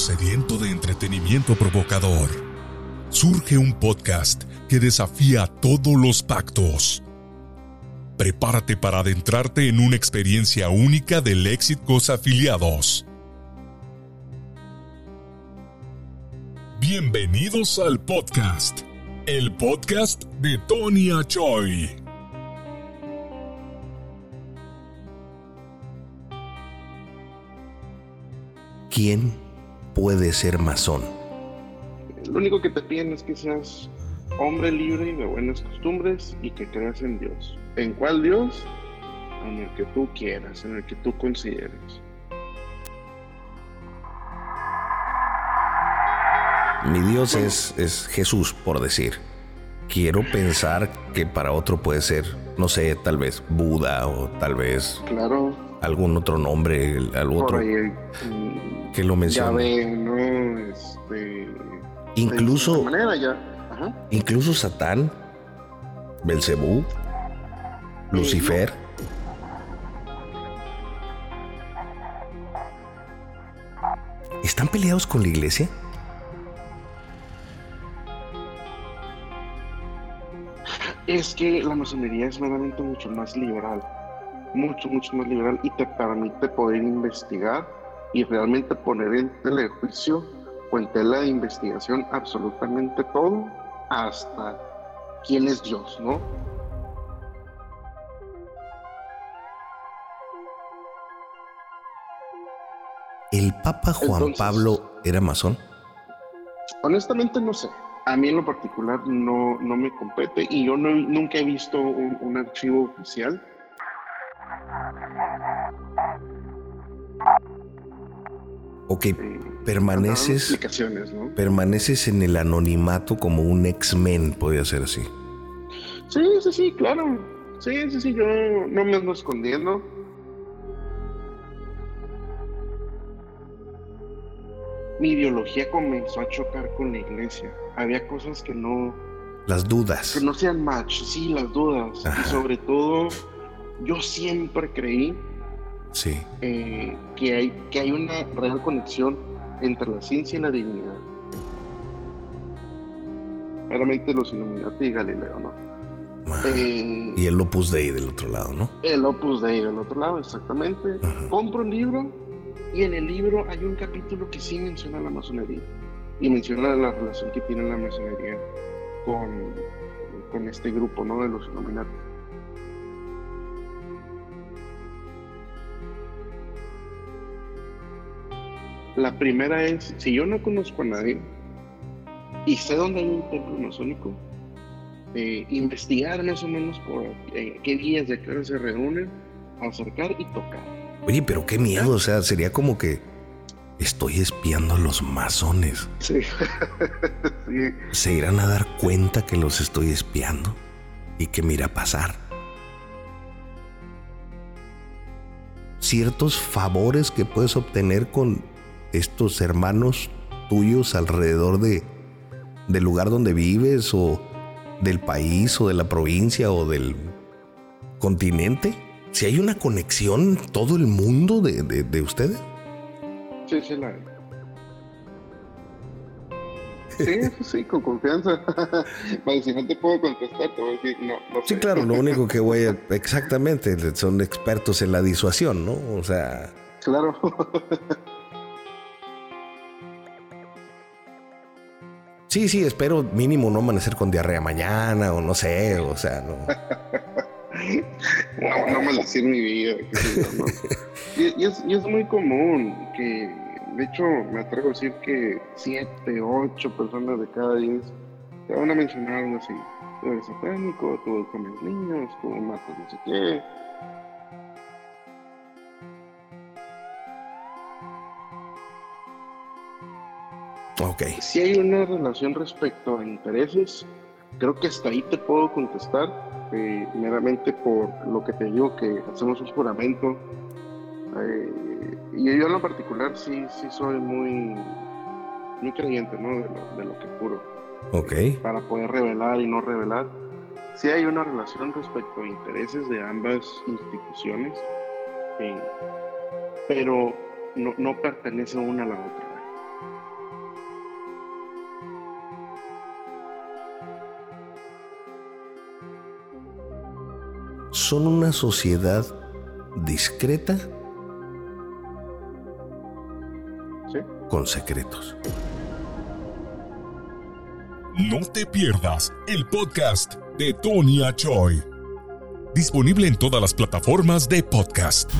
sediento de entretenimiento provocador, surge un podcast que desafía todos los pactos. Prepárate para adentrarte en una experiencia única de Léxicos afiliados. Bienvenidos al podcast, el podcast de Tony Achoy. ¿Quién puede ser masón? Lo único que te piden es que seas hombre libre y de buenas costumbres y que creas en Dios. ¿En cuál Dios? En el que tú quieras, en el que tú consideres. Mi Dios es, es Jesús, por decir. Quiero pensar que para otro puede ser, no sé, tal vez Buda o tal vez Claro. Algún otro nombre, algún otro ahí, mm, que lo ya ve, ¿no? Este, Incluso- De manera ya. Ajá. Incluso Satán, Belcebú, Lucifer. ¿Están peleados con la iglesia? Es que la masonería es meramente mucho más liberal, mucho, mucho más liberal y te permite poder investigar y realmente poner en tela de juicio o en tela de investigación absolutamente todo, hasta quién es Dios, ¿no? ¿El Papa Juan Entonces- Pablo era masón? Honestamente no sé. A mí en lo particular no, no me compete y yo no- nunca he visto un, un archivo oficial. ¿O que dando permaneces, permaneces en el anonimato como un X-Men, podría ser así? Sí, sí, sí, claro. Sí, sí, sí, yo no me ando escondiendo. Mi ideología comenzó a chocar con la iglesia. Había cosas que no, Las dudas. que no sean match, sí, las dudas. Ajá. Y sobre todo, yo siempre creí Sí. eh, que, hay, que hay una real conexión entre la ciencia y la divinidad. Claramente los Illuminati y Galileo, ¿no? Ah, Eh, Y el Opus Dei del otro lado, ¿no? El Opus Dei del otro lado, exactamente. Ajá. Compro un libro y en el libro hay un capítulo que sí menciona la masonería y menciona la relación que tiene la masonería con, con este grupo, ¿no? De los Illuminati. La primera es, si yo no conozco a nadie y sé dónde hay un templo masónico, eh, investigar más o menos por eh, qué días y a qué hora se reúnen, acercar y tocar. Oye, pero qué miedo, o sea, sería como que estoy espiando a los masones. Sí. sí. ¿Se irán a dar cuenta que los estoy espiando? ¿Y qué me irá a pasar? Ciertos favores que puedes obtener con estos hermanos tuyos alrededor de, del lugar donde vives o del país o de la provincia o del continente. Si hay una conexión, todo el mundo de, de- de ustedes. Sí, sí, la. Sí, sí, con confianza. Vale, si no te puedo contestar, te voy a decir, no, no Sí, claro, lo único que voy a... Exactamente, son expertos en la disuasión, ¿no? O sea, Claro. sí, sí, espero mínimo no amanecer con diarrea mañana o no sé, o sea, no. no, no maldecir mi vida. Y, y es, y es muy común que, de hecho, me atrevo a decir que siete, ocho personas de cada diez te van a mencionar algo así. Tú eres satánico, tú comes niños, tú matas no sé qué. Ok, Si hay una relación respecto a intereses, creo que hasta ahí te puedo contestar, eh, meramente por lo que te digo que hacemos un juramento. eh, y yo en lo particular sí, sí soy muy, muy creyente ¿no? de, lo, de lo que juro, ok, para poder revelar y no revelar. Sí hay una relación respecto a intereses de ambas instituciones, pero no, no pertenece una a la otra. Son una sociedad discreta con secretos. No te pierdas el podcast de Tony Choi. Disponible en todas las plataformas de podcast.